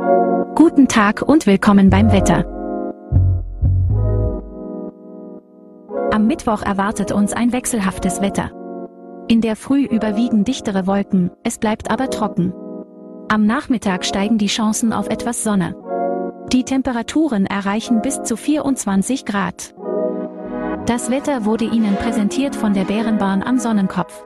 Guten Tag und willkommen beim Wetter. Am Mittwoch erwartet uns ein wechselhaftes Wetter. In der Früh überwiegen dichtere Wolken, es bleibt aber trocken. Am Nachmittag steigen die Chancen auf etwas Sonne. Die Temperaturen erreichen bis zu 24 Grad. Das Wetter wurde Ihnen präsentiert von der Bärenbahn am Sonnenkopf.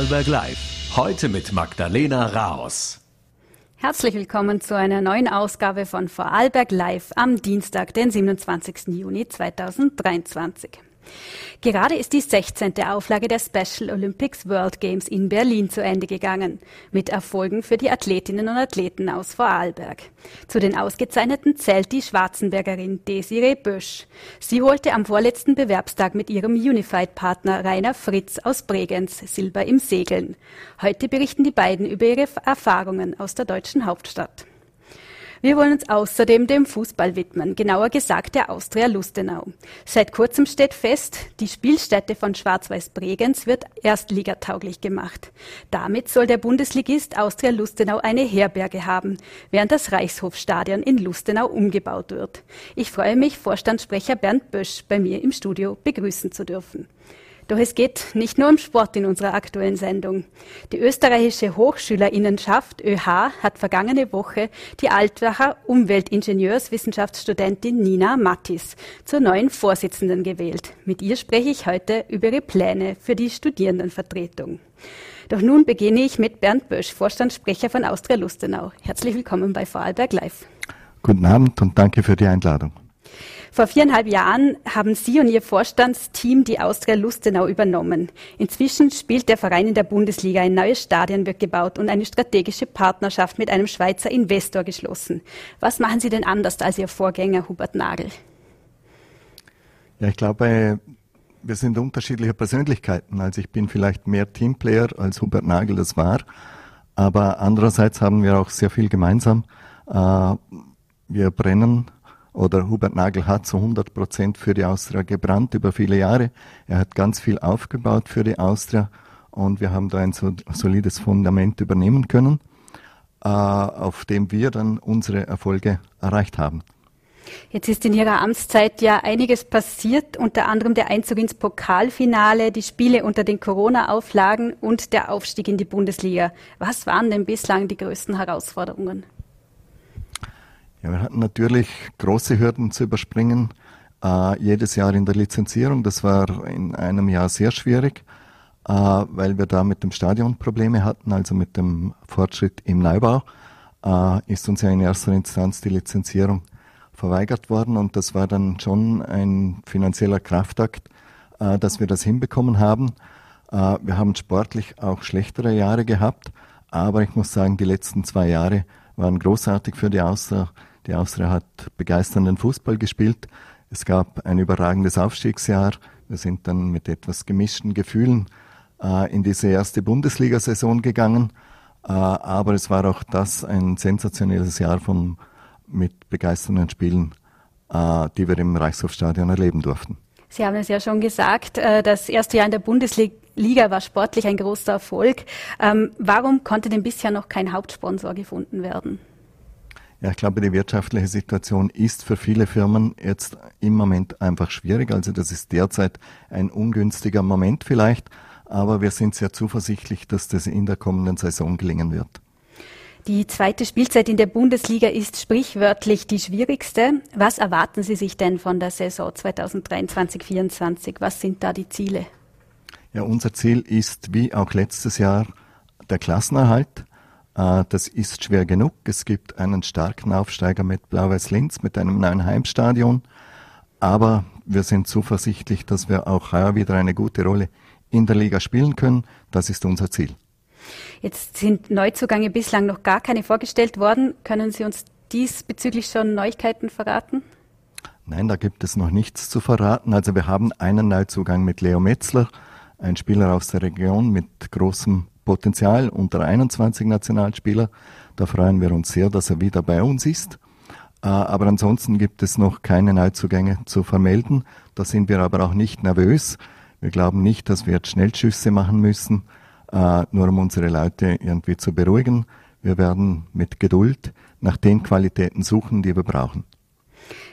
Vorarlberg Live. Heute mit Magdalena Raos. Herzlich willkommen zu einer neuen Ausgabe von Vorarlberg Live am Dienstag, den 27. Juni 2023. Gerade ist die 16. Auflage der Special Olympics World Games in Berlin zu Ende gegangen, mit Erfolgen für die Athletinnen und Athleten aus Vorarlberg. Zu den Ausgezeichneten zählt die Schwarzenbergerin Desiree Bösch. Sie holte am vorletzten Bewerbstag mit ihrem Unified-Partner Rainer Fritz aus Bregenz Silber im Segeln. Heute berichten die beiden über ihre Erfahrungen aus der deutschen Hauptstadt. Wir wollen uns außerdem dem Fußball widmen, genauer gesagt der Austria Lustenau. Seit kurzem steht fest, die Spielstätte von Schwarz-Weiß Bregenz wird erstligatauglich gemacht. Damit soll der Bundesligist Austria Lustenau eine Herberge haben, während das Reichshofstadion in Lustenau umgebaut wird. Ich freue mich, Vorstandssprecher Bernd Bösch bei mir im Studio begrüßen zu dürfen. Doch es geht nicht nur um Sport in unserer aktuellen Sendung. Die österreichische Hochschülerinnenschaft ÖH hat vergangene Woche die Altwacher Umweltingenieurswissenschaftsstudentin Nina Mattis zur neuen Vorsitzenden gewählt. Mit ihr spreche ich heute über ihre Pläne für die Studierendenvertretung. Doch nun beginne ich mit Bernd Bösch, Vorstandssprecher von Austria Lustenau. Herzlich willkommen bei Vorarlberg Live. Guten Abend und danke für die Einladung. Vor viereinhalb Jahren haben Sie und Ihr Vorstandsteam die Austria Lustenau übernommen. Inzwischen spielt der Verein in der Bundesliga, ein neues Stadion wird gebaut und eine strategische Partnerschaft mit einem Schweizer Investor geschlossen. Was machen Sie denn anders als Ihr Vorgänger Hubert Nagel? Ja, ich glaube, wir sind unterschiedliche Persönlichkeiten. Also ich bin vielleicht mehr Teamplayer als Hubert Nagel das war. Aber andererseits haben wir auch sehr viel gemeinsam. Äh, wir brennen oder Hubert Nagel hat zu 100 Prozent für die Austria gebrannt über viele Jahre. Er hat ganz viel aufgebaut für die Austria und wir haben da ein solides Fundament übernehmen können, äh, auf dem wir dann unsere Erfolge erreicht haben. Jetzt ist in Ihrer Amtszeit ja einiges passiert, unter anderem der Einzug ins Pokalfinale, die Spiele unter den Corona-Auflagen und der Aufstieg in die Bundesliga. Was waren denn bislang die größten Herausforderungen? Ja, wir hatten natürlich große Hürden zu überspringen. Äh, jedes Jahr in der Lizenzierung, das war in einem Jahr sehr schwierig, äh, weil wir da mit dem Stadion Probleme hatten, also mit dem Fortschritt im Neubau, äh, ist uns ja in erster Instanz die Lizenzierung verweigert worden und das war dann schon ein finanzieller Kraftakt, äh, dass wir das hinbekommen haben. Äh, wir haben sportlich auch schlechtere Jahre gehabt, aber ich muss sagen, die letzten zwei Jahre waren großartig für die Austria. Die Austria hat begeisternden Fußball gespielt. Es gab ein überragendes Aufstiegsjahr. Wir sind dann mit etwas gemischten Gefühlen äh, in diese erste Bundesliga-Saison gegangen. Äh, aber es war auch das ein sensationelles Jahr von, mit begeisternden Spielen, äh, die wir im Reichshofstadion erleben durften. Sie haben es ja schon gesagt, äh, das erste Jahr in der Bundesliga war sportlich ein großer Erfolg. Ähm, warum konnte denn bisher noch kein Hauptsponsor gefunden werden? Ja, ich glaube, die wirtschaftliche Situation ist für viele Firmen jetzt im Moment einfach schwierig. Also das ist derzeit ein ungünstiger Moment vielleicht, aber wir sind sehr zuversichtlich, dass das in der kommenden Saison gelingen wird. Die zweite Spielzeit in der Bundesliga ist sprichwörtlich die schwierigste. Was erwarten Sie sich denn von der Saison 2023-24? Was sind da die Ziele? Ja, unser Ziel ist, wie auch letztes Jahr, der Klassenerhalt. Äh, das ist schwer genug. Es gibt einen starken Aufsteiger mit Blau-Weiß Linz mit einem neuen Heimstadion. Aber wir sind zuversichtlich, dass wir auch heuer wieder eine gute Rolle in der Liga spielen können. Das ist unser Ziel. Jetzt sind Neuzugänge bislang noch gar keine vorgestellt worden. Können Sie uns diesbezüglich schon Neuigkeiten verraten? Nein, da gibt es noch nichts zu verraten. Also wir haben einen Neuzugang mit Leo Metzler, ein Spieler aus der Region mit großem Potenzial unter 21 Nationalspieler. Da freuen wir uns sehr, dass er wieder bei uns ist. aber ansonsten gibt es noch keine Neuzugänge zu vermelden. Da sind wir aber auch nicht nervös. Wir glauben nicht, dass wir jetzt Schnellschüsse machen müssen, nur um unsere Leute irgendwie zu beruhigen. Wir werden mit Geduld nach den Qualitäten suchen, die wir brauchen.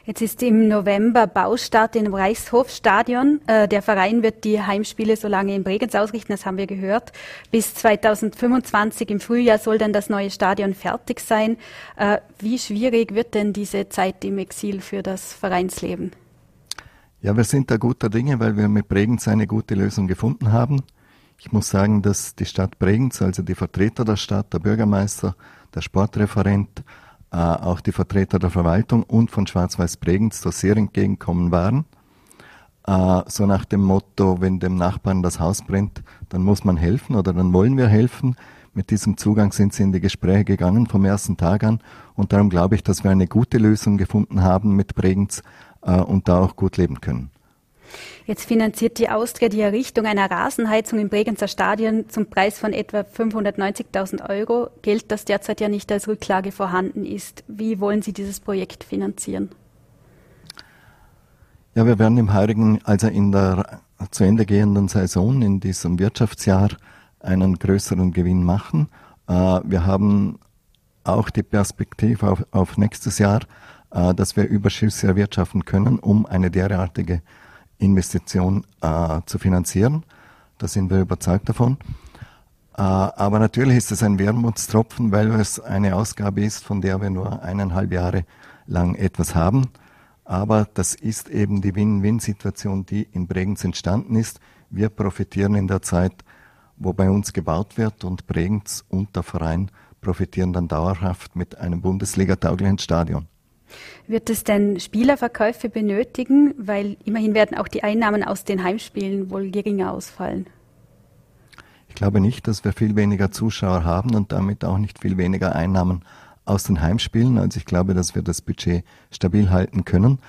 Jetzt ist im November Baustart im Reichshofstadion. Äh, der Verein wird die Heimspiele so lange in Bregenz ausrichten, das haben wir gehört. Bis 2025 im Frühjahr soll dann das neue Stadion fertig sein. Äh, wie schwierig wird denn diese Zeit im Exil für das Vereinsleben? Ja, wir sind da guter Dinge, weil wir mit Bregenz eine gute Lösung gefunden haben. Ich muss sagen, dass die Stadt Bregenz, also die Vertreter der Stadt, der Bürgermeister, der Sportreferent, auch die Vertreter der Verwaltung und von Schwarz-Weiß Bregenz da sehr entgegenkommen waren. Äh, so nach dem Motto, wenn dem Nachbarn das Haus brennt, dann muss man helfen oder dann wollen wir helfen. Mit diesem Zugang sind sie in die Gespräche gegangen vom ersten Tag an und darum glaube ich, dass wir eine gute Lösung gefunden haben mit Bregenz äh, und da auch gut leben können. Jetzt finanziert die Austria die Errichtung einer Rasenheizung im Bregenzer Stadion zum Preis von etwa 590.000 Euro. Geld, das derzeit ja nicht als Rücklage vorhanden ist. Wie wollen Sie dieses Projekt finanzieren? Ja, wir werden im heurigen, also in der zu Ende gehenden Saison, in diesem Wirtschaftsjahr, einen größeren Gewinn machen. Äh, wir haben auch die Perspektive auf, auf nächstes Jahr, äh, dass wir Überschüsse erwirtschaften können, um eine derartige Investition äh, zu finanzieren. Da sind wir überzeugt davon. Äh, aber natürlich ist es ein Wermutstropfen, weil es eine Ausgabe ist, von der wir nur eineinhalb Jahre lang etwas haben. Aber das ist eben die Win-Win-Situation, die in Bregenz entstanden ist. Wir profitieren in der Zeit, wo bei uns gebaut wird und Bregenz und der Verein profitieren dann dauerhaft mit einem Bundesliga-tauglichen Stadion. Wird es denn Spielerverkäufe benötigen? Weil immerhin werden auch die Einnahmen aus den Heimspielen wohl geringer ausfallen. Ich glaube nicht, dass wir viel weniger Zuschauer haben und damit auch nicht viel weniger Einnahmen aus den Heimspielen. Also ich glaube, dass wir das Budget stabil halten können.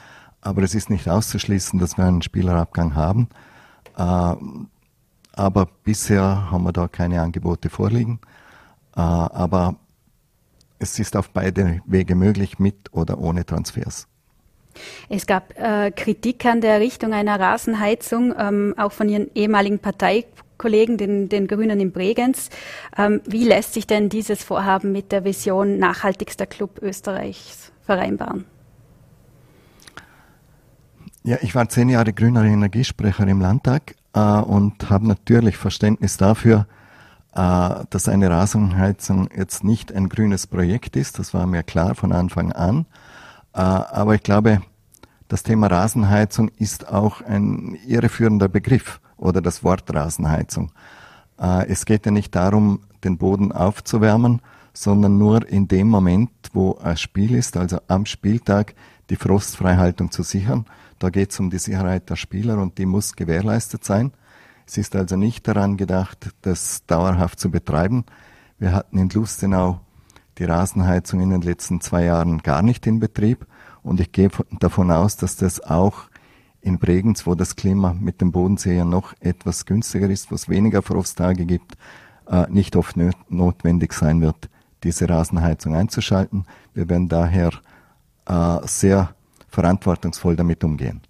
Aber es ist nicht auszuschließen, dass wir einen Spielerabgang haben. Äh, aber bisher haben wir da keine Angebote vorliegen. Äh, aber es ist auf beide Wege möglich, mit oder ohne Transfers. Es gab äh, Kritik an der Errichtung einer Rasenheizung, ähm, auch von Ihren ehemaligen Parteikollegen, den, den Grünen in Bregenz. Ähm, wie lässt sich denn dieses Vorhaben mit der Vision nachhaltigster Club Österreichs vereinbaren? Ja, ich war zehn Jahre grüner Energiesprecher im Landtag äh, und habe natürlich Verständnis dafür, dass eine Rasenheizung jetzt nicht ein grünes Projekt ist. Das war mir klar von Anfang an. Äh, aber ich glaube, das Thema Rasenheizung ist auch ein irreführender Begriff oder das Wort Rasenheizung. Äh, es geht ja nicht darum, den Boden aufzuwärmen, sondern nur in dem Moment, wo ein Spiel ist, also am Spieltag, die Frostfreihaltung zu sichern. Da geht es um die Sicherheit der Spieler und die muss gewährleistet sein. Es ist also nicht daran gedacht, das dauerhaft zu betreiben. Wir hatten in Lustenau die Rasenheizung in den letzten zwei Jahren gar nicht in Betrieb und ich gehe davon aus, dass das auch in Bregenz, wo das Klima mit dem Bodensee ja noch etwas günstiger ist, wo es weniger Frosttage gibt, äh, nicht oft notwendig sein wird, diese Rasenheizung einzuschalten. Wir werden daher äh, sehr verantwortungsvoll damit umgehen.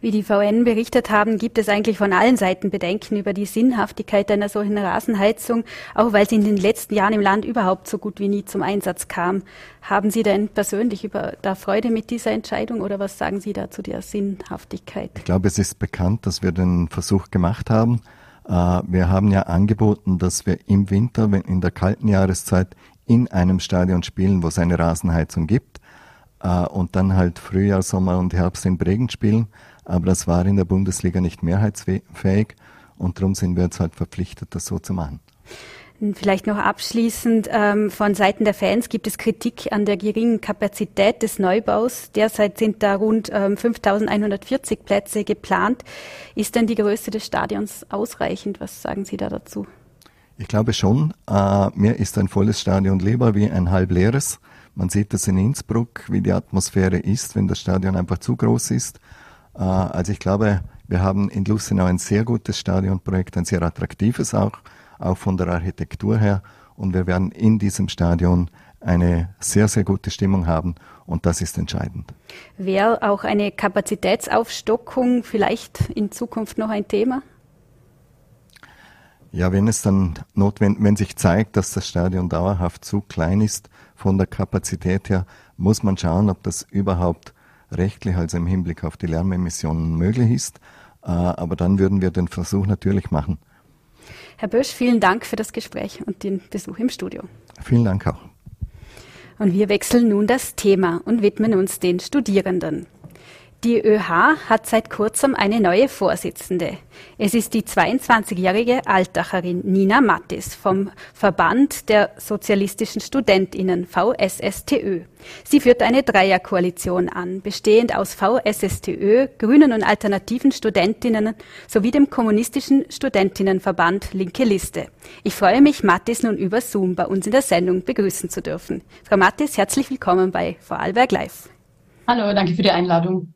Wie die VN berichtet haben, gibt es eigentlich von allen Seiten Bedenken über die Sinnhaftigkeit einer solchen Rasenheizung, auch weil sie in den letzten Jahren im Land überhaupt so gut wie nie zum Einsatz kam. Haben Sie denn persönlich über da Freude mit dieser Entscheidung oder was sagen Sie da zu der Sinnhaftigkeit? Ich glaube, es ist bekannt, dass wir den Versuch gemacht haben. Äh, wir haben ja angeboten, dass wir im Winter, in der kalten Jahreszeit, in einem Stadion spielen, wo es eine Rasenheizung gibt und dann halt Frühjahr, Sommer und Herbst in Bregenz spielen. Aber das war in der Bundesliga nicht mehrheitsfähig und darum sind wir jetzt halt verpflichtet, das so zu machen. Vielleicht noch abschließend, ähm, von Seiten der Fans gibt es Kritik an der geringen Kapazität des Neubaus. Derzeit sind da rund ähm, 5140 Plätze geplant. Ist denn die Größe des Stadions ausreichend? Was sagen Sie da dazu? Ich glaube schon. Äh, mir ist ein volles Stadion lieber wie ein halb leeres. Man sieht das in Innsbruck, wie die Atmosphäre ist, wenn das Stadion einfach zu groß ist. Äh, also ich glaube, wir haben in Lustenau ein sehr gutes Stadionprojekt, ein sehr attraktives auch, auch von der Architektur her. Und wir werden in diesem Stadion eine sehr, sehr gute Stimmung haben und das ist entscheidend. Wäre auch eine Kapazitätsaufstockung vielleicht in Zukunft noch ein Thema? Ja, wenn es dann notwendig, wenn sich zeigt, dass das Stadion dauerhaft zu klein ist von der Kapazität her, muss man schauen, ob das überhaupt rechtlich, also im Hinblick auf die Lärmemissionen möglich ist. Äh, aber dann würden wir den Versuch natürlich machen. Herr Bösch, vielen Dank für das Gespräch und den Besuch im Studio. Vielen Dank auch. Und wir wechseln nun das Thema und widmen uns den Studierenden. Die ÖH hat seit kurzem eine neue Vorsitzende. Es ist die 22-jährige Altacherin Nina Mattis vom Verband der Sozialistischen Studentinnen VSSTÖ. Sie führt eine Dreierkoalition an, bestehend aus VSSTÖ, Grünen und alternativen Studentinnen sowie dem Kommunistischen Studentinnenverband Linke Liste. Ich freue mich, Mattis nun über Zoom bei uns in der Sendung begrüßen zu dürfen. Frau Mattis, herzlich willkommen bei Vorarlberg Live. Hallo, danke für die Einladung.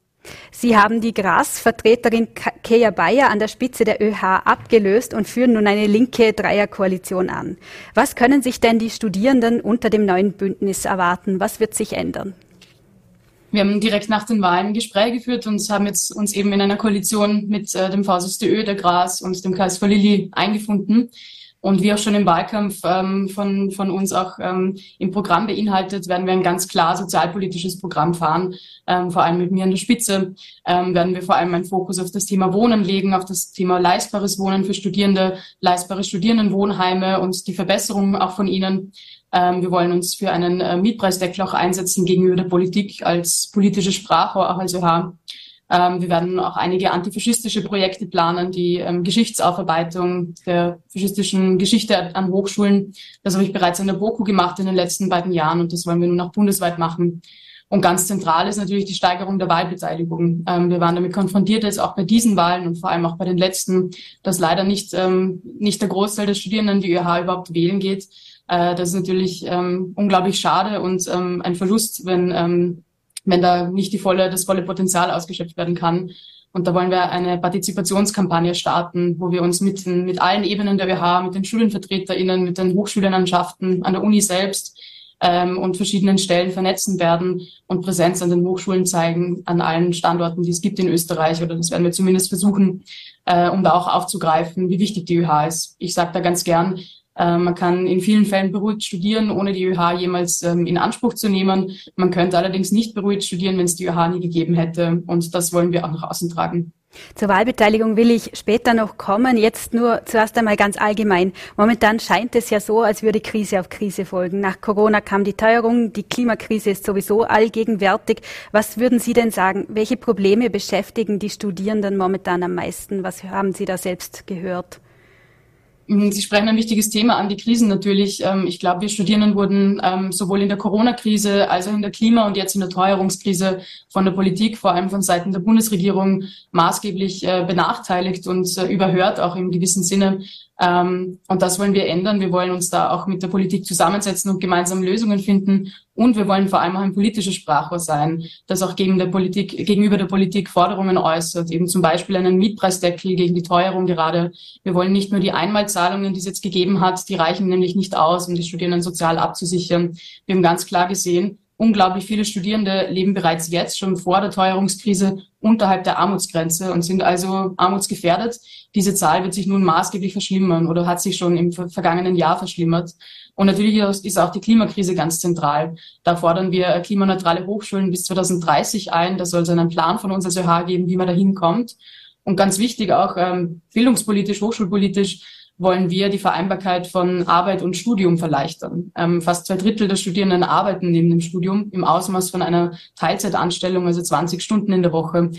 Sie haben die Gras-Vertreterin Kea Bayer an der Spitze der ÖH abgelöst und führen nun eine linke Dreierkoalition an. Was können sich denn die Studierenden unter dem neuen Bündnis erwarten? Was wird sich ändern? Wir haben direkt nach den Wahlen Gespräche geführt und haben jetzt uns eben in einer Koalition mit äh, dem VSSDÖ, der Gras und dem KSV Lilly eingefunden. Und wie auch schon im Wahlkampf ähm, von, von uns auch ähm, im Programm beinhaltet, werden wir ein ganz klar sozialpolitisches Programm fahren. Ähm, vor allem mit mir an der Spitze ähm, werden wir vor allem einen Fokus auf das Thema Wohnen legen, auf das Thema leistbares Wohnen für Studierende, leistbare Studierendenwohnheime und die Verbesserung auch von ihnen. Ähm, wir wollen uns für einen äh, Mietpreisdeckel auch einsetzen gegenüber der Politik als politische Sprache, auch als ÖH. Ähm, wir werden auch einige antifaschistische Projekte planen, die ähm, Geschichtsaufarbeitung der faschistischen Geschichte an Hochschulen. Das habe ich bereits in der BOKU gemacht in den letzten beiden Jahren und das wollen wir nun auch bundesweit machen. Und ganz zentral ist natürlich die Steigerung der Wahlbeteiligung. Ähm, wir waren damit konfrontiert, jetzt auch bei diesen Wahlen und vor allem auch bei den letzten, dass leider nicht, ähm, nicht der Großteil der Studierenden die ÖH überhaupt wählen geht. Äh, das ist natürlich ähm, unglaublich schade und ähm, ein Verlust, wenn ähm, wenn da nicht die volle, das volle Potenzial ausgeschöpft werden kann. Und da wollen wir eine Partizipationskampagne starten, wo wir uns mit, mit allen Ebenen der WH, mit den SchulenvertreterInnen, mit den Hochschullandschaften, an der Uni selbst ähm, und verschiedenen Stellen vernetzen werden und Präsenz an den Hochschulen zeigen, an allen Standorten, die es gibt in Österreich. Oder das werden wir zumindest versuchen, äh, um da auch aufzugreifen, wie wichtig die ÖH ist. Ich sage da ganz gern, man kann in vielen Fällen beruhigt studieren, ohne die ÖH jemals ähm, in Anspruch zu nehmen. Man könnte allerdings nicht beruhigt studieren, wenn es die ÖH nie gegeben hätte. Und das wollen wir auch nach außen tragen. Zur Wahlbeteiligung will ich später noch kommen. Jetzt nur zuerst einmal ganz allgemein. Momentan scheint es ja so, als würde Krise auf Krise folgen. Nach Corona kam die Teuerung, die Klimakrise ist sowieso allgegenwärtig. Was würden Sie denn sagen? Welche Probleme beschäftigen die Studierenden momentan am meisten? Was haben Sie da selbst gehört? Mhm, Sie sprechen ein wichtiges Thema an, die Krisen natürlich. Ähm, ich glaube, wir Studierenden wurden ähm, sowohl in der Corona-Krise als auch in der Klima- und jetzt in der Teuerungskrise von der Politik, vor allem von Seiten der Bundesregierung, maßgeblich äh, benachteiligt und äh, überhört, auch im gewissen Sinne. Ähm, und das wollen wir ändern. Wir wollen uns da auch mit der Politik zusammensetzen und gemeinsam Lösungen finden. Und wir wollen vor allem auch ein politisches Sprachrohr sein, das auch gegen der Politik, gegenüber der Politik Forderungen äußert. Eben zum Beispiel einen Mietpreisdeckel gegen die Teuerung gerade. Wir wollen nicht nur die Einmalzahlungen, die es jetzt gegeben hat, die reichen nämlich nicht aus, um die Studierenden sozial abzusichern. Wir haben ganz klar gesehen, Unglaublich viele Studierende leben bereits jetzt schon vor der Teuerungskrise unterhalb der Armutsgrenze und sind also armutsgefährdet. Diese Zahl wird sich nun maßgeblich verschlimmern oder hat sich schon im vergangenen Jahr verschlimmert. Und natürlich ist auch die Klimakrise ganz zentral. Da fordern wir klimaneutrale Hochschulen bis 2030 ein. Da soll es einen Plan von uns als ÖH geben, wie man da hinkommt. Und ganz wichtig auch ähm, bildungspolitisch, hochschulpolitisch wollen wir die Vereinbarkeit von Arbeit und Studium verleichtern. Ähm, fast zwei Drittel der Studierenden arbeiten neben dem Studium im Ausmaß von einer Teilzeitanstellung, also 20 Stunden in der Woche.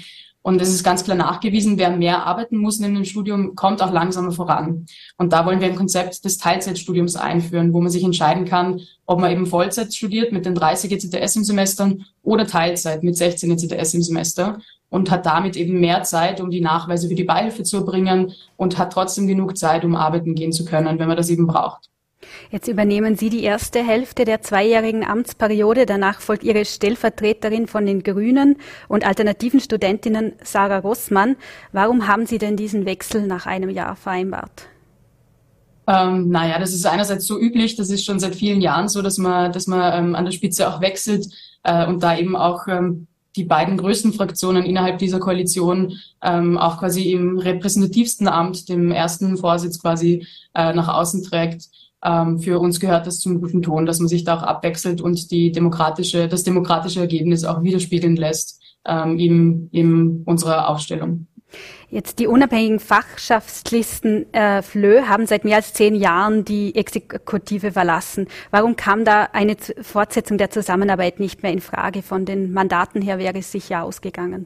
Und es ist ganz klar nachgewiesen, wer mehr arbeiten muss neben dem Studium, kommt auch langsamer voran. Und da wollen wir ein Konzept des Teilzeitstudiums einführen, wo man sich entscheiden kann, ob man eben Vollzeit studiert mit den 30 ECTS im Semester oder Teilzeit mit 16 ECTS im Semester und hat damit eben mehr Zeit, um die Nachweise für die Beihilfe zu erbringen und hat trotzdem genug Zeit, um arbeiten gehen zu können, wenn man das eben braucht. Jetzt übernehmen Sie die erste Hälfte der zweijährigen Amtsperiode. Danach folgt Ihre Stellvertreterin von den Grünen und alternativen Studentinnen Sarah Rossmann. Warum haben Sie denn diesen Wechsel nach einem Jahr vereinbart? Ähm, naja, das ist einerseits so üblich, das ist schon seit vielen Jahren so, dass man, dass man ähm, an der Spitze auch wechselt äh, und da eben auch ähm, die beiden größten Fraktionen innerhalb dieser Koalition ähm, auch quasi im repräsentativsten Amt, dem ersten Vorsitz quasi äh, nach außen trägt. Ähm, für uns gehört das zum guten Ton, dass man sich da auch abwechselt und die demokratische, das demokratische Ergebnis auch widerspiegeln lässt ähm, in, in unserer Aufstellung. Jetzt die unabhängigen Fachschaftslisten äh, FLÖ haben seit mehr als zehn Jahren die Exekutive verlassen. Warum kam da eine Fortsetzung der Zusammenarbeit nicht mehr in Frage? Von den Mandaten her wäre es sicher ausgegangen.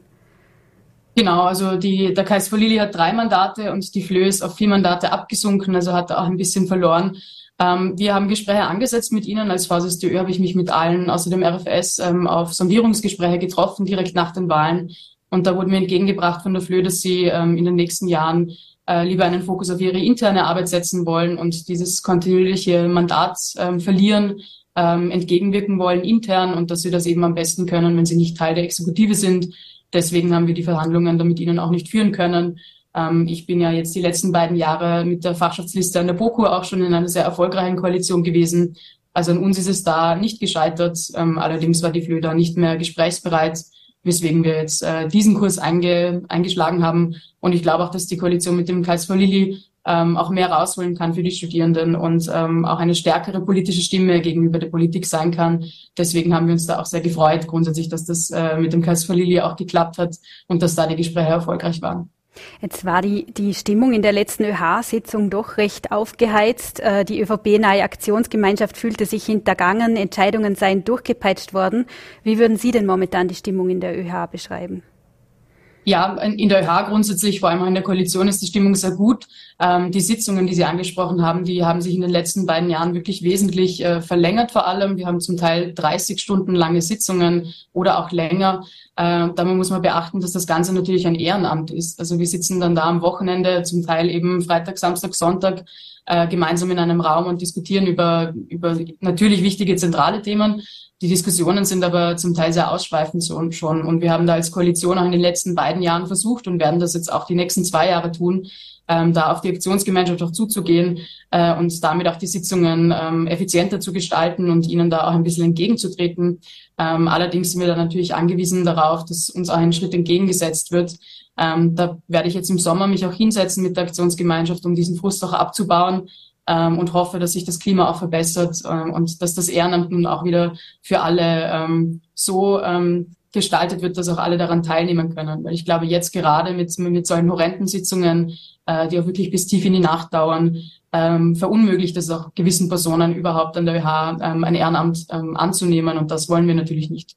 Genau, also die, der Kais Lili hat drei Mandate und die FLÖ ist auf vier Mandate abgesunken, also hat auch ein bisschen verloren. Ähm, wir haben Gespräche angesetzt mit Ihnen. Als VSSDÖ habe ich mich mit allen außer dem RFS ähm, auf Sondierungsgespräche getroffen, direkt nach den Wahlen. Und da wurde mir entgegengebracht von der FLÖ, dass sie ähm, in den nächsten Jahren äh, lieber einen Fokus auf ihre interne Arbeit setzen wollen und dieses kontinuierliche Mandat ähm, verlieren, ähm, entgegenwirken wollen intern und dass sie das eben am besten können, wenn sie nicht Teil der Exekutive sind. Deswegen haben wir die Verhandlungen da mit ihnen auch nicht führen können. Ähm, ich bin ja jetzt die letzten beiden Jahre mit der Fachschaftsliste an der BOKU auch schon in einer sehr erfolgreichen Koalition gewesen. Also an uns ist es da nicht gescheitert. Ähm, allerdings war die FLÖ da nicht mehr gesprächsbereit weswegen wir jetzt äh, diesen Kurs einge, eingeschlagen haben. Und ich glaube auch, dass die Koalition mit dem Kreis for Lilly ähm, auch mehr rausholen kann für die Studierenden und ähm, auch eine stärkere politische Stimme gegenüber der Politik sein kann. Deswegen haben wir uns da auch sehr gefreut, grundsätzlich, dass das äh, mit dem Kreis for Lilly auch geklappt hat und dass da die Gespräche erfolgreich waren. Jetzt war die, die Stimmung in der letzten ÖH-Sitzung doch recht aufgeheizt. Äh, die ÖVP-nahe Aktionsgemeinschaft fühlte sich hintergangen, Entscheidungen seien durchgepeitscht worden. Wie würden Sie denn momentan die Stimmung in der ÖH beschreiben? Ja, in der ÖH grundsätzlich, vor allem auch in der Koalition, ist die Stimmung sehr gut. Ähm, die Sitzungen, die Sie angesprochen haben, die haben sich in den letzten beiden Jahren wirklich wesentlich äh, verlängert vor allem. Wir haben zum Teil 30 Stunden lange Sitzungen oder auch länger. Äh, dabei muss man beachten, dass das Ganze natürlich ein Ehrenamt ist. Also wir sitzen dann da am Wochenende, zum Teil eben Freitag, Samstag, Sonntag, äh, gemeinsam in einem Raum und diskutieren über, über natürlich wichtige zentrale Themen. Die Diskussionen sind aber zum Teil sehr ausschweifend so schon. Und wir haben da als Koalition auch in den letzten beiden Jahren versucht und werden das jetzt auch die nächsten zwei Jahre tun, ähm, da auf die Aktionsgemeinschaft auch zuzugehen äh, und damit auch die Sitzungen ähm, effizienter zu gestalten und ihnen da auch ein bisschen entgegenzutreten. Ähm, allerdings sind wir da natürlich angewiesen darauf, dass uns auch ein Schritt entgegengesetzt wird. Ähm, da werde ich jetzt im Sommer mich auch hinsetzen mit der Aktionsgemeinschaft, um diesen Frust auch abzubauen ähm, und hoffe, dass sich das Klima auch verbessert ähm, und dass das Ehrenamt nun auch wieder für alle ähm, so ähm, gestaltet wird, dass auch alle daran teilnehmen können. Weil ich glaube, jetzt gerade mit, mit solchen horrenden Sitzungen, äh, die auch wirklich bis tief in die Nacht dauern, ähm, verunmöglicht es auch gewissen Personen überhaupt an der ÖH ein Ehrenamt anzunehmen und das wollen wir natürlich nicht.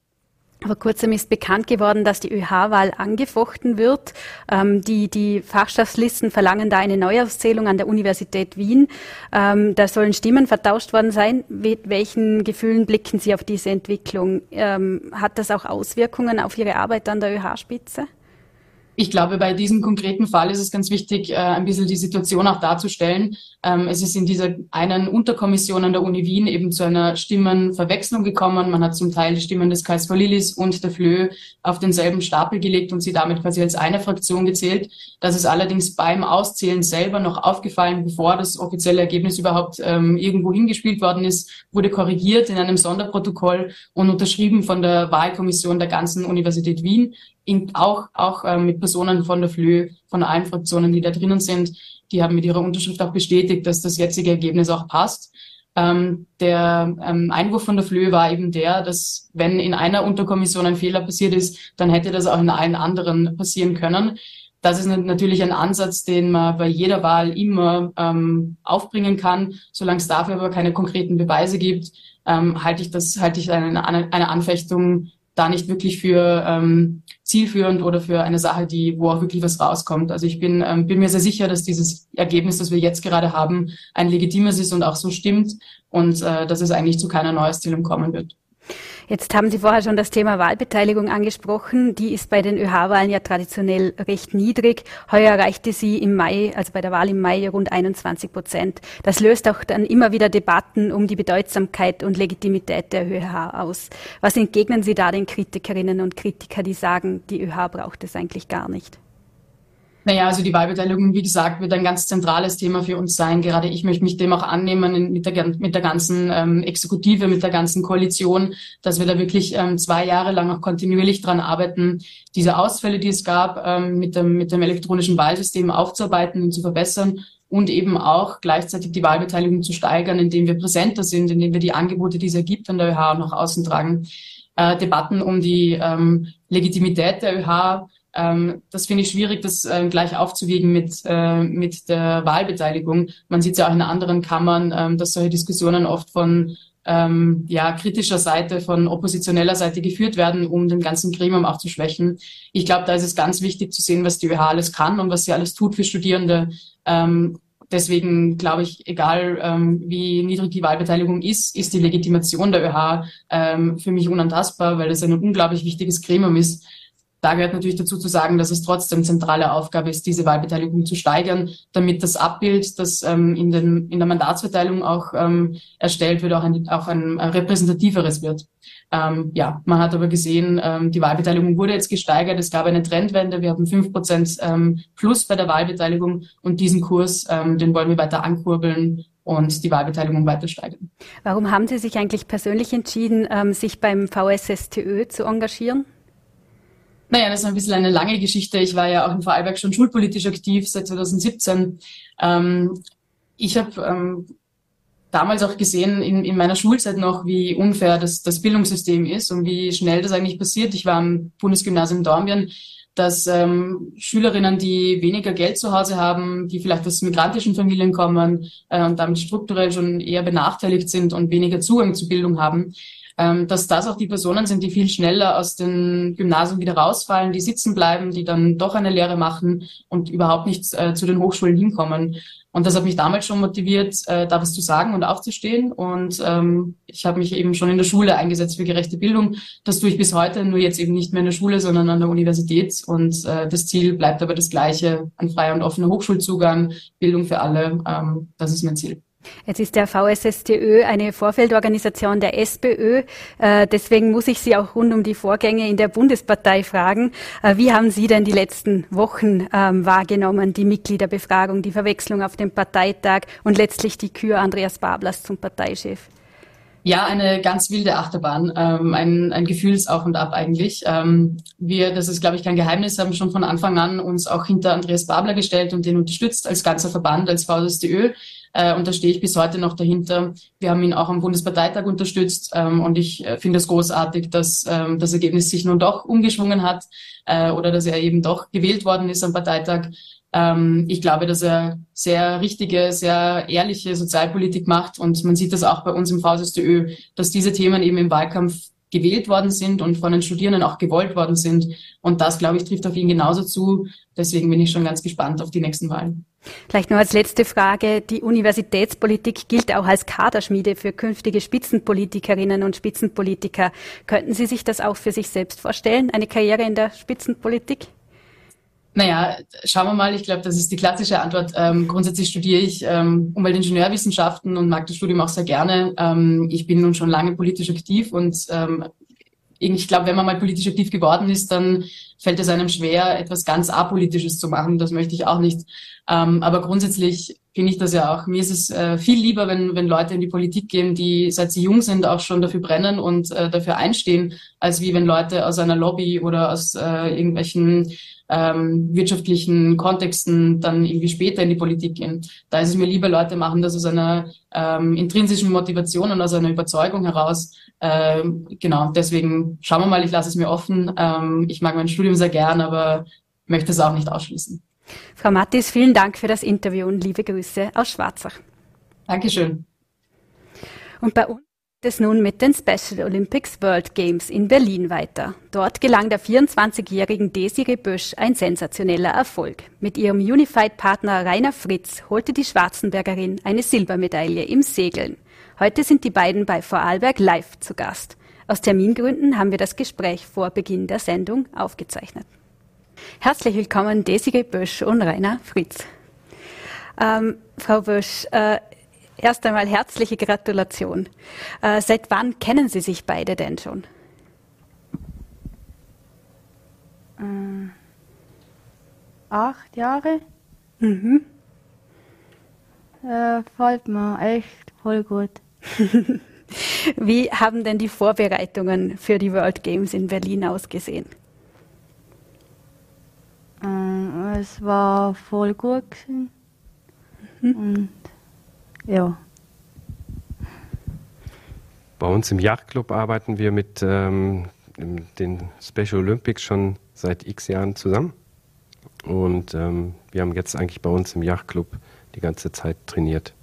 Vor kurzem ist bekannt geworden, dass die ÖH-Wahl angefochten wird. Ähm, die, die Fachschaftslisten verlangen da eine Neuauszählung an der Universität Wien. Ähm, da sollen Stimmen vertauscht worden sein. Mit welchen Gefühlen blicken Sie auf diese Entwicklung? Ähm, hat das auch Auswirkungen auf Ihre Arbeit an der ÖH-Spitze? Ich glaube, bei diesem konkreten Fall ist es ganz wichtig, äh, ein bisschen die Situation auch darzustellen. Ähm, es ist in dieser einen Unterkommission an der Uni Wien eben zu einer Stimmenverwechslung gekommen. Man hat zum Teil die Stimmen des Kais Lilis und der FLÖ auf denselben Stapel gelegt und sie damit quasi als eine Fraktion gezählt. Das ist allerdings beim Auszählen selber noch aufgefallen, bevor das offizielle Ergebnis überhaupt ähm, irgendwo hingespielt worden ist, wurde korrigiert in einem Sonderprotokoll und unterschrieben von der Wahlkommission der ganzen Universität Wien, auch, auch ähm, mit Personen von der FLÖ, von allen Fraktionen, die da drinnen sind die haben mit ihrer Unterschrift auch bestätigt, dass das jetzige Ergebnis auch passt. Ähm, der ähm, Einwurf von der FLÖ war eben der, dass wenn in einer Unterkommission ein Fehler passiert ist, dann hätte das auch in allen anderen passieren können. Das ist natürlich ein Ansatz, den man bei jeder Wahl immer ähm, aufbringen kann. Solange es dafür aber keine konkreten Beweise gibt, ähm, halte ich das, halte ich eine, eine Anfechtung da nicht wirklich für ähm, zielführend oder für eine Sache, die, wo auch wirklich was rauskommt. Also ich bin, ähm, bin mir sehr sicher, dass dieses Ergebnis, das wir jetzt gerade haben, ein legitimes ist und auch so stimmt und äh, dass es eigentlich zu keiner Neuausstellung kommen wird. Jetzt haben Sie vorher schon das Thema Wahlbeteiligung angesprochen. Die ist bei den ÖH-Wahlen ja traditionell recht niedrig. Heuer erreichte sie im Mai, also bei der Wahl im Mai, rund 21 Prozent. Das löst auch dann immer wieder Debatten um die Bedeutsamkeit und Legitimität der ÖH aus. Was entgegnen Sie da den Kritikerinnen und Kritikern, die sagen, die ÖH braucht es eigentlich gar nicht? Naja, also die Wahlbeteiligung, wie gesagt, wird ein ganz zentrales Thema für uns sein. Gerade ich möchte mich dem auch annehmen mit der, mit der ganzen ähm, Exekutive, mit der ganzen Koalition, dass wir da wirklich ähm, zwei Jahre lang auch kontinuierlich dran arbeiten, diese Ausfälle, die es gab, ähm, mit, dem, mit dem elektronischen Wahlsystem aufzuarbeiten und zu verbessern und eben auch gleichzeitig die Wahlbeteiligung zu steigern, indem wir präsenter sind, indem wir die Angebote, die es ergibt, an der ÖH nach außen tragen. Äh, Debatten um die ähm, Legitimität der ÖH, ähm, das finde ich schwierig, das äh, gleich aufzuwiegen mit, äh, mit der Wahlbeteiligung. Man sieht ja auch in anderen Kammern, ähm, dass solche Diskussionen oft von ähm, ja, kritischer Seite, von oppositioneller Seite geführt werden, um den ganzen Gremium auch zu schwächen. Ich glaube, da ist es ganz wichtig zu sehen, was die ÖH alles kann und was sie alles tut für Studierende. Ähm, deswegen glaube ich, egal ähm, wie niedrig die Wahlbeteiligung ist, ist die Legitimation der ÖH ähm, für mich unantastbar, weil es ein unglaublich wichtiges Gremium ist. Da gehört natürlich dazu zu sagen, dass es trotzdem zentrale Aufgabe ist, diese Wahlbeteiligung zu steigern, damit das Abbild, das ähm, in, den, in der Mandatsverteilung auch ähm, erstellt wird, auch ein, auch ein repräsentativeres wird. Ähm, ja, man hat aber gesehen, ähm, die Wahlbeteiligung wurde jetzt gesteigert. Es gab eine Trendwende. Wir haben fünf Prozent ähm, plus bei der Wahlbeteiligung und diesen Kurs, ähm, den wollen wir weiter ankurbeln und die Wahlbeteiligung weiter steigern. Warum haben Sie sich eigentlich persönlich entschieden, ähm, sich beim VSSTÖ zu engagieren? Naja, das ist ein bisschen eine lange Geschichte. Ich war ja auch in Vorarlberg schon schulpolitisch aktiv seit 2017. Ähm, ich habe ähm, damals auch gesehen in, in meiner Schulzeit noch, wie unfair das, das Bildungssystem ist und wie schnell das eigentlich passiert. Ich war am Bundesgymnasium Dornbirn, dass ähm, Schülerinnen, die weniger Geld zu Hause haben, die vielleicht aus migrantischen Familien kommen äh, und damit strukturell schon eher benachteiligt sind und weniger Zugang zu Bildung haben, ähm, dass das auch die Personen sind, die viel schneller aus den Gymnasien wieder rausfallen, die sitzen bleiben, die dann doch eine Lehre machen und überhaupt nicht äh, zu den Hochschulen hinkommen. Und das hat mich damals schon motiviert, äh, da was zu sagen und aufzustehen. Und ähm, ich habe mich eben schon in der Schule eingesetzt für gerechte Bildung. Das tue ich bis heute, nur jetzt eben nicht mehr in der Schule, sondern an der Universität. Und äh, das Ziel bleibt aber das gleiche, ein freier und offener Hochschulzugang, Bildung für alle. Ähm, das ist mein Ziel. Jetzt ist der VSSTÖ eine Vorfeldorganisation der SPÖ. Äh, deswegen muss ich Sie auch rund um die Vorgänge in der Bundespartei fragen. Äh, wie haben Sie denn die letzten Wochen ähm, wahrgenommen, die Mitgliederbefragung, die Verwechslung auf dem Parteitag und letztlich die Kür Andreas Bablas zum Parteichef? Ja, eine ganz wilde Achterbahn, ähm, ein, ein Gefühlsauf und Ab eigentlich. Ähm, wir, das ist, glaube ich, kein Geheimnis, haben schon von Anfang an uns auch hinter Andreas Babler gestellt und den unterstützt als ganzer Verband, als VSDÖ. Äh, und da stehe ich bis heute noch dahinter. Wir haben ihn auch am Bundesparteitag unterstützt ähm, und ich äh, finde es großartig, dass ähm, das Ergebnis sich nun doch umgeschwungen hat äh, oder dass er eben doch gewählt worden ist am Parteitag. Ähm, ich glaube, dass er sehr richtige, sehr ehrliche Sozialpolitik macht und man sieht das auch bei uns im VSSDÖ, dass diese Themen eben im Wahlkampf gewählt worden sind und von den Studierenden auch gewollt worden sind. Und das, glaube ich, trifft auf ihn genauso zu. Deswegen bin ich schon ganz gespannt auf die nächsten Wahlen. Vielleicht nur als letzte Frage. Die Universitätspolitik gilt auch als Kaderschmiede für künftige Spitzenpolitikerinnen und Spitzenpolitiker. Könnten Sie sich das auch für sich selbst vorstellen, eine Karriere in der Spitzenpolitik? Naja, schauen wir mal. Ich glaube, das ist die klassische Antwort. Ähm, grundsätzlich studiere ich ähm, Umweltingenieurwissenschaften und mag das Studium auch sehr gerne. Ähm, ich bin nun schon lange politisch aktiv und ähm, ich glaube, wenn man mal politisch aktiv geworden ist, dann fällt es einem schwer, etwas ganz apolitisches zu machen. Das möchte ich auch nicht. Ähm, aber grundsätzlich finde ich das ja auch. Mir ist es äh, viel lieber, wenn, wenn Leute in die Politik gehen, die seit sie jung sind auch schon dafür brennen und äh, dafür einstehen, als wie wenn Leute aus einer Lobby oder aus äh, irgendwelchen ähm, wirtschaftlichen Kontexten dann irgendwie später in die Politik gehen. Da ist es mir lieber, Leute machen das aus einer ähm, intrinsischen Motivation und aus einer Überzeugung heraus. Ähm, genau, deswegen schauen wir mal, ich lasse es mir offen. Ähm, ich mag mein Studium sehr gern, aber möchte es auch nicht ausschließen. Frau Mattis, vielen Dank für das Interview und liebe Grüße aus Schwarzach. Dankeschön. Und bei uns es nun mit den Special Olympics World Games in Berlin weiter. Dort gelang der 24-jährigen Desiree Bösch ein sensationeller Erfolg. Mit ihrem Unified-Partner Rainer Fritz holte die Schwarzenbergerin eine Silbermedaille im Segeln. Heute sind die beiden bei Vorarlberg live zu Gast. Aus Termingründen haben wir das Gespräch vor Beginn der Sendung aufgezeichnet. Herzlich willkommen Desiree Bösch und Rainer Fritz. Ähm, Frau Bösch, äh, Erst einmal herzliche Gratulation. Äh, seit wann kennen Sie sich beide denn schon? acht Jahre. Mhm. Äh, fällt mir echt voll gut. Wie haben denn die Vorbereitungen für die World Games in Berlin ausgesehen? Ähm, es war voll gut gewesen. Mhm. Und ja. Bei uns im Yachtclub arbeiten wir mit ähm, den Special Olympics schon seit x Jahren zusammen. Und ähm, wir haben jetzt eigentlich bei uns im Yachtclub die ganze Zeit trainiert.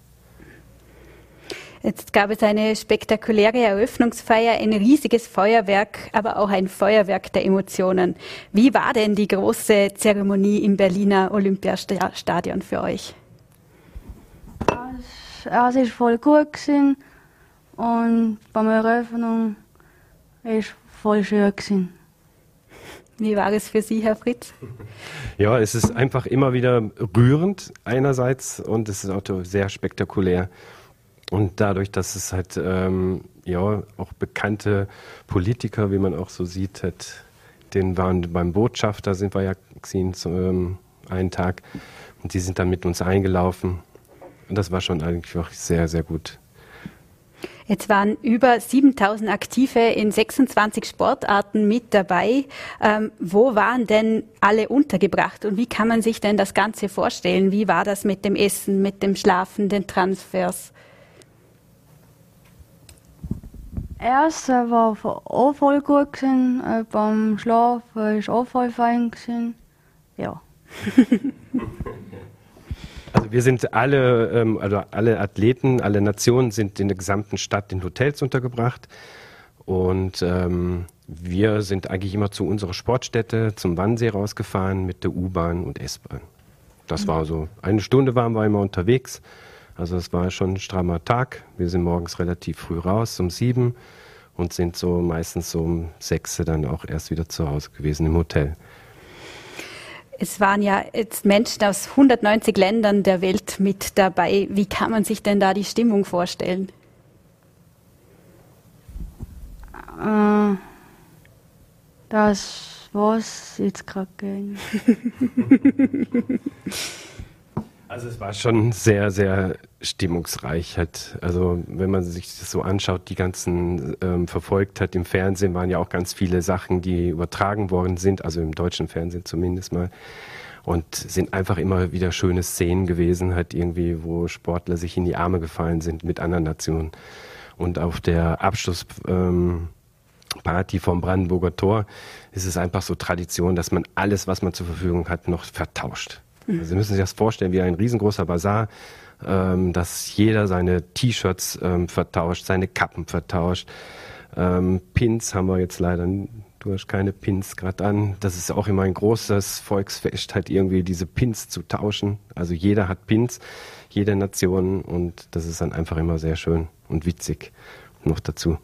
Jetzt gab es eine spektakuläre Eröffnungsfeier, ein riesiges Feuerwerk, aber auch ein Feuerwerk der Emotionen. Wie war denn die große Zeremonie im Berliner Olympiastadion für euch? Es ist voll gut gewesen und beim Eröffnung ist voll schön gewesen. Wie war es für Sie, Herr Fritz? Ja, es ist einfach immer wieder rührend einerseits und es ist auch sehr spektakulär. Und dadurch, dass es halt ähm, ja auch bekannte Politiker, wie man auch so sieht, hat, den waren beim Botschafter sind wir ja gesehen ähm, einen Tag und die sind dann mit uns eingelaufen das war schon eigentlich auch sehr sehr gut. Jetzt waren über 7000 Aktive in 26 Sportarten mit dabei. Ähm, wo waren denn alle untergebracht und wie kann man sich denn das Ganze vorstellen? Wie war das mit dem Essen, mit dem Schlafen, den Transfers? Erste war auch voll gut gewesen. Äh, beim Schlafen ist auch voll fein gewesen. Ja. also wir sind alle, ähm, also alle Athleten, alle Nationen sind in der gesamten Stadt in Hotels untergebracht. Und ähm, wir sind eigentlich immer zu unserer Sportstätte zum Wannsee rausgefahren mit der U-Bahn und S-Bahn. Das mhm. war so. Eine Stunde waren wir immer unterwegs. Also es war schon ein strammer Tag. Wir sind morgens relativ früh raus, um sieben und sind so meistens so um sechs dann auch erst wieder zu Hause gewesen im Hotel. Es waren ja jetzt Menschen aus 190 Ländern der Welt mit dabei. Wie kann man sich denn da die Stimmung vorstellen? Äh, das war's jetzt gerade. Also es war schon sehr, sehr stimmungsreich. Halt. Also wenn man sich das so anschaut, die ganzen ähm, verfolgt hat im Fernsehen, waren ja auch ganz viele Sachen, die übertragen worden sind, also im deutschen Fernsehen zumindest mal. Und sind einfach immer wieder schöne Szenen gewesen, halt irgendwie, wo Sportler sich in die Arme gefallen sind mit anderen Nationen. Und auf der Abschlussparty ähm, vom Brandenburger Tor ist es einfach so Tradition, dass man alles, was man zur Verfügung hat, noch vertauscht. Sie müssen sich das vorstellen wie ein riesengroßer Bazar, ähm, dass jeder seine T-Shirts ähm, vertauscht, seine Kappen vertauscht. Ähm, Pins haben wir jetzt leider, du hast keine Pins gerade an. Das ist auch immer ein großes Volksfest, halt irgendwie diese Pins zu tauschen. Also jeder hat Pins, jede Nation und das ist dann einfach immer sehr schön und witzig noch dazu.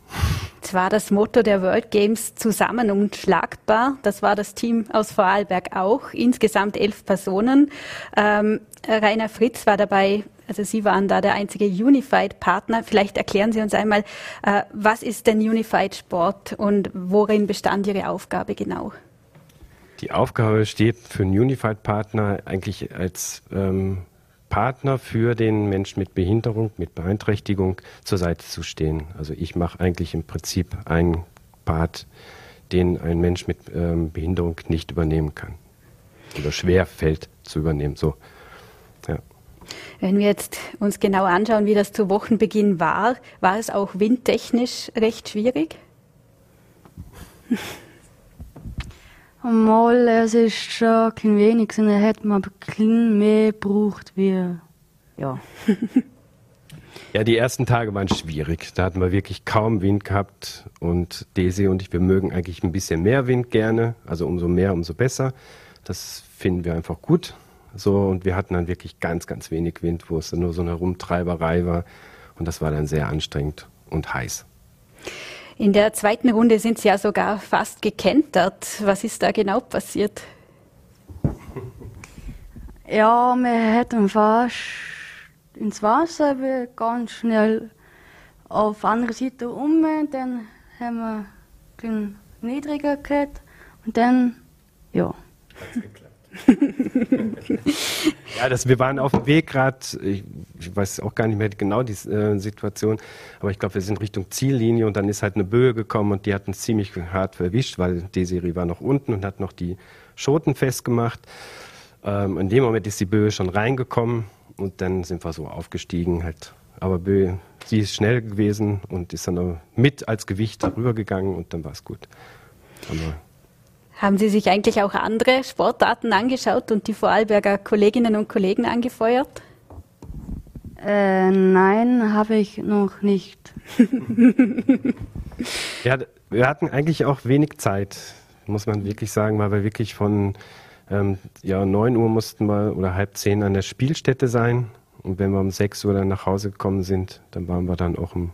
Es war das Motto der World Games zusammen und schlagbar. Das war das Team aus Vorarlberg auch. Insgesamt elf Personen. Ähm, Rainer Fritz war dabei. Also Sie waren da der einzige Unified-Partner. Vielleicht erklären Sie uns einmal, äh, was ist denn Unified Sport und worin bestand Ihre Aufgabe genau? Die Aufgabe steht für einen Unified-Partner eigentlich als ähm, Partner für den Menschen mit Behinderung, mit Beeinträchtigung zur Seite zu stehen. Also ich mache eigentlich im Prinzip einen Part, den ein Mensch mit ähm, Behinderung nicht übernehmen kann oder schwer fällt zu übernehmen. So, ja. Wenn wir jetzt uns genau anschauen, wie das zu Wochenbeginn war, war es auch windtechnisch recht schwierig? Mal, es ist schon ein wenig, sondern hätte man ein mehr gebraucht wie, ja. Ja, die ersten Tage waren schwierig. Da hatten wir wirklich kaum Wind gehabt und Desi und ich, wir mögen eigentlich ein bisschen mehr Wind gerne. Also umso mehr, umso besser. Das finden wir einfach gut. So, und wir hatten dann wirklich ganz, ganz wenig Wind, wo es dann nur so eine Rumtreiberei war. Und das war dann sehr anstrengend und heiß. In der zweiten Runde sind Sie ja sogar fast gekentert. Was ist da genau passiert? Ja, wir hätten fast ins Wasser ganz schnell auf die andere Seite um. Dann haben wir den niedriger gehabt und dann, ja. ja, das, wir waren auf dem Weg gerade, ich, ich, weiß auch gar nicht mehr genau die äh, Situation, aber ich glaube, wir sind Richtung Ziellinie und dann ist halt eine Böe gekommen und die hat uns ziemlich hart verwischt, weil Desiree war noch unten und hat noch die Schoten festgemacht. Ähm, in dem Moment ist die Böe schon reingekommen und dann sind wir so aufgestiegen halt. Aber Böe, sie ist schnell gewesen und ist dann mit als Gewicht darüber gegangen und dann war es gut. Aber haben Sie sich eigentlich auch andere Sportarten angeschaut und die Vorarlberger Kolleginnen und Kollegen angefeuert? Äh, nein, habe ich noch nicht. ja, wir hatten eigentlich auch wenig Zeit, muss man wirklich sagen, weil wir wirklich von ähm, ja, 9 Uhr mussten wir oder halb zehn an der Spielstätte sein. Und wenn wir um 6 Uhr dann nach Hause gekommen sind, dann waren wir dann auch um,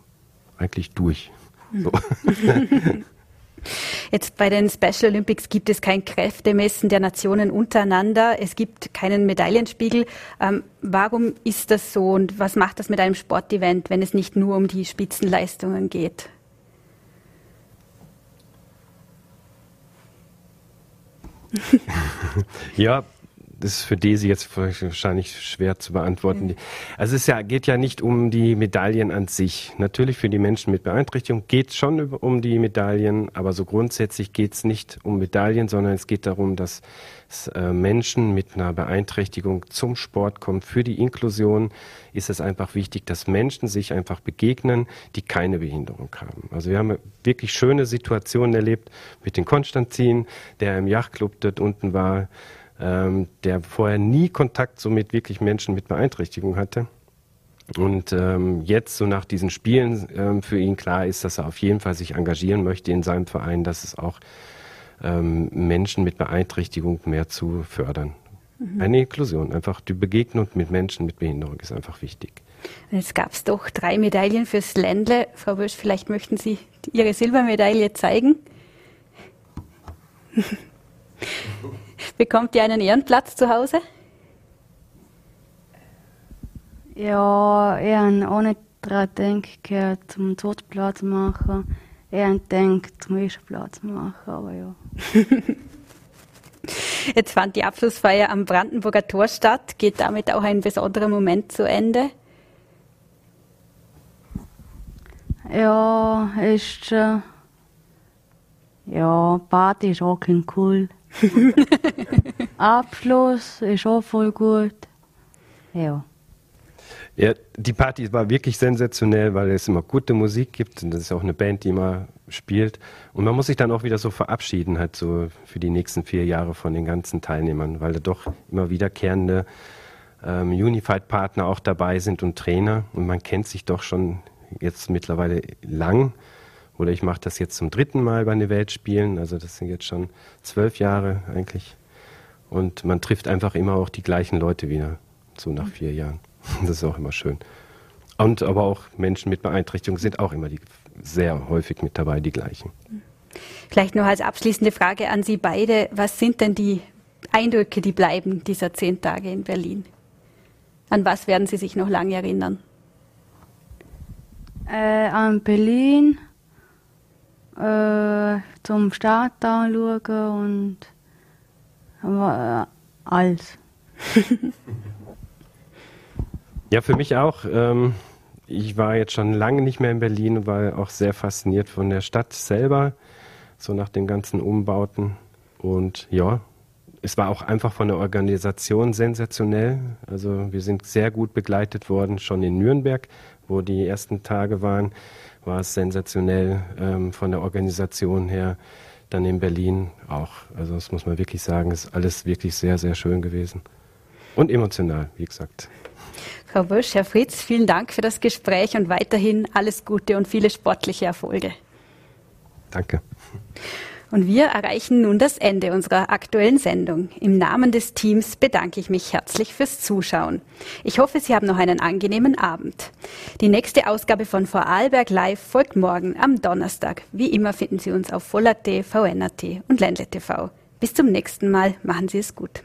eigentlich durch. So. Jetzt bei den Special Olympics gibt es kein Kräftemessen der Nationen untereinander. Es gibt keinen Medaillenspiegel. Ähm, warum ist das so und was macht das mit einem Sportevent, wenn es nicht nur um die Spitzenleistungen geht? ja, das ist für Desi jetzt wahrscheinlich schwer zu beantworten. Mhm. Also es ja, geht ja nicht um die Medaillen an sich. Natürlich für die Menschen mit Beeinträchtigung geht es schon um die Medaillen, aber so grundsätzlich geht es nicht um Medaillen, sondern es geht darum, dass äh, Menschen mit einer Beeinträchtigung zum Sport kommen. Für die Inklusion ist es einfach wichtig, dass Menschen sich einfach begegnen, die keine Behinderung haben. Also wir haben wirklich schöne Situationen erlebt mit den Konstantin, der im Yachtclub dort unten war ähm, der vorher nie Kontakt so mit wirklich Menschen mit Beeinträchtigung hatte. Und ähm, jetzt so nach diesen Spielen ähm, für ihn klar ist, dass er auf jeden Fall sich engagieren möchte in seinem Verein, dass es auch ähm, Menschen mit Beeinträchtigung mehr zu fördern. Mhm. Eine Inklusion, einfach die Begegnung mit Menschen mit Behinderung ist einfach wichtig. Jetzt gab es doch drei Medaillen fürs Ländle. Frau Bösch, vielleicht möchten Sie Ihre Silbermedaille zeigen. Bekommt ihr einen Ehrenplatz zu Hause? Ja, auch nicht daran gedacht, zum zweiten Platz zu machen. Habe gedacht, zum ersten Platz zu machen, aber ja. Jetzt fand die Abschlussfeier am Brandenburger Tor statt. Geht damit auch ein besonderer Moment zu Ende? Ja, ist schon. Ja, Party ist auch cool. Abschluss ist auch voll gut. Ja. Ja, die Party war wirklich sensationell, weil es immer gute Musik gibt und das ist auch eine Band, die immer spielt. Und man muss sich dann auch wieder so verabschieden, halt so für die nächsten vier Jahre von den ganzen Teilnehmern, weil da doch immer wiederkehrende ähm, Unified-Partner auch dabei sind und Trainer. Und man kennt sich doch schon jetzt mittlerweile lang. Oder ich mache das jetzt zum dritten Mal bei den Weltspielen. Also das sind jetzt schon zwölf Jahre eigentlich. Und man trifft einfach immer auch die gleichen Leute wieder, so nach vier Jahren. Das ist auch immer schön. Und aber auch Menschen mit Beeinträchtigung sind auch immer die, sehr häufig mit dabei, die gleichen. Vielleicht noch als abschließende Frage an Sie beide. Was sind denn die Eindrücke, die bleiben dieser zehn Tage in Berlin? An was werden Sie sich noch lange erinnern? Äh, an Berlin, äh, zum Start anschauen und äh, alles. ja, für mich auch. Ähm, ich war jetzt schon lange nicht mehr in Berlin und war auch sehr fasziniert von der Stadt selber, so nach den ganzen Umbauten. Und ja, es war auch einfach von der Organisation sensationell. Also wir sind sehr gut begleitet worden, schon in Nürnberg, wo die ersten Tage waren war es sensationell ähm, von der Organisation her. Dann in Berlin auch. Also das muss man wirklich sagen, ist alles wirklich sehr, sehr schön gewesen. Und emotional, wie gesagt. Frau Bösch, Herr Fritz, vielen Dank für das Gespräch und weiterhin alles Gute und viele sportliche Erfolge. Danke. Und wir erreichen nun das Ende unserer aktuellen Sendung. Im Namen des Teams bedanke ich mich herzlich fürs Zuschauen. Ich hoffe, Sie haben noch einen angenehmen Abend. Die nächste Ausgabe von Vorarlberg Live folgt morgen am Donnerstag. Wie immer finden Sie uns auf Voll.at, VN.at und Ländle. Bis zum nächsten Mal. Machen Sie es gut.